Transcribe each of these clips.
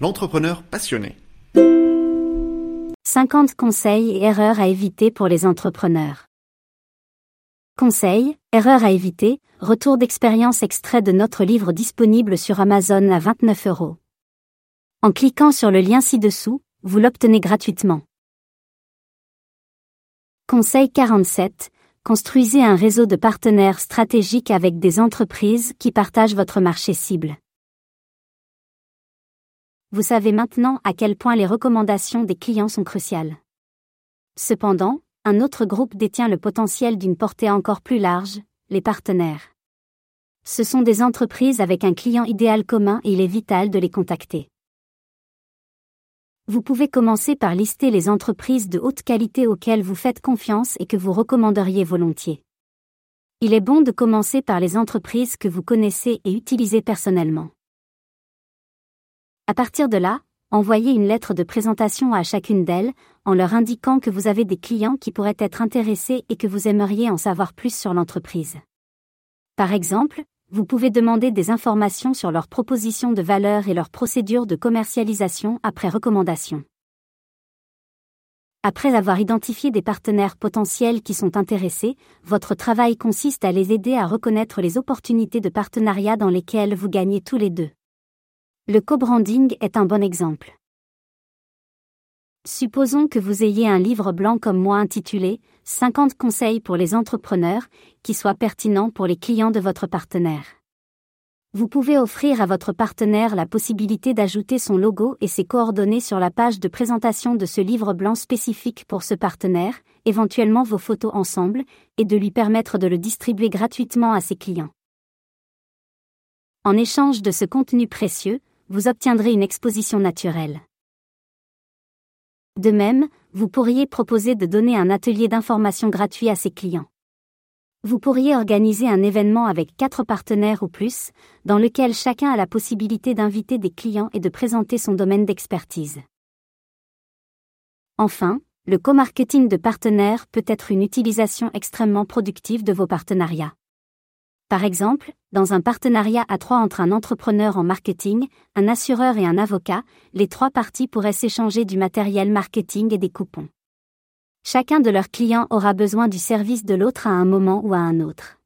l'entrepreneur passionné. 50 conseils et erreurs à éviter pour les entrepreneurs. Conseils, erreurs à éviter, retour d'expérience extrait de notre livre disponible sur Amazon à 29 euros. En cliquant sur le lien ci-dessous, vous l'obtenez gratuitement. Conseil 47. Construisez un réseau de partenaires stratégiques avec des entreprises qui partagent votre marché cible. Vous savez maintenant à quel point les recommandations des clients sont cruciales. Cependant, un autre groupe détient le potentiel d'une portée encore plus large, les partenaires. Ce sont des entreprises avec un client idéal commun et il est vital de les contacter. Vous pouvez commencer par lister les entreprises de haute qualité auxquelles vous faites confiance et que vous recommanderiez volontiers. Il est bon de commencer par les entreprises que vous connaissez et utilisez personnellement. À partir de là, envoyez une lettre de présentation à chacune d'elles, en leur indiquant que vous avez des clients qui pourraient être intéressés et que vous aimeriez en savoir plus sur l'entreprise. Par exemple, vous pouvez demander des informations sur leurs propositions de valeur et leurs procédures de commercialisation après recommandation. Après avoir identifié des partenaires potentiels qui sont intéressés, votre travail consiste à les aider à reconnaître les opportunités de partenariat dans lesquelles vous gagnez tous les deux. Le co-branding est un bon exemple. Supposons que vous ayez un livre blanc comme moi intitulé 50 conseils pour les entrepreneurs, qui soit pertinent pour les clients de votre partenaire. Vous pouvez offrir à votre partenaire la possibilité d'ajouter son logo et ses coordonnées sur la page de présentation de ce livre blanc spécifique pour ce partenaire, éventuellement vos photos ensemble, et de lui permettre de le distribuer gratuitement à ses clients. En échange de ce contenu précieux, vous obtiendrez une exposition naturelle. De même, vous pourriez proposer de donner un atelier d'information gratuit à ses clients. Vous pourriez organiser un événement avec quatre partenaires ou plus, dans lequel chacun a la possibilité d'inviter des clients et de présenter son domaine d'expertise. Enfin, le co-marketing de partenaires peut être une utilisation extrêmement productive de vos partenariats. Par exemple, dans un partenariat à trois entre un entrepreneur en marketing, un assureur et un avocat, les trois parties pourraient s'échanger du matériel marketing et des coupons. Chacun de leurs clients aura besoin du service de l'autre à un moment ou à un autre.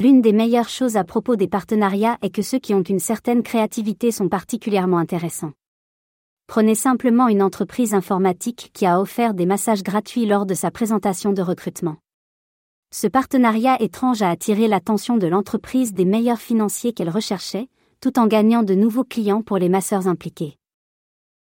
L'une des meilleures choses à propos des partenariats est que ceux qui ont une certaine créativité sont particulièrement intéressants. Prenez simplement une entreprise informatique qui a offert des massages gratuits lors de sa présentation de recrutement. Ce partenariat étrange a attiré l'attention de l'entreprise des meilleurs financiers qu'elle recherchait, tout en gagnant de nouveaux clients pour les masseurs impliqués.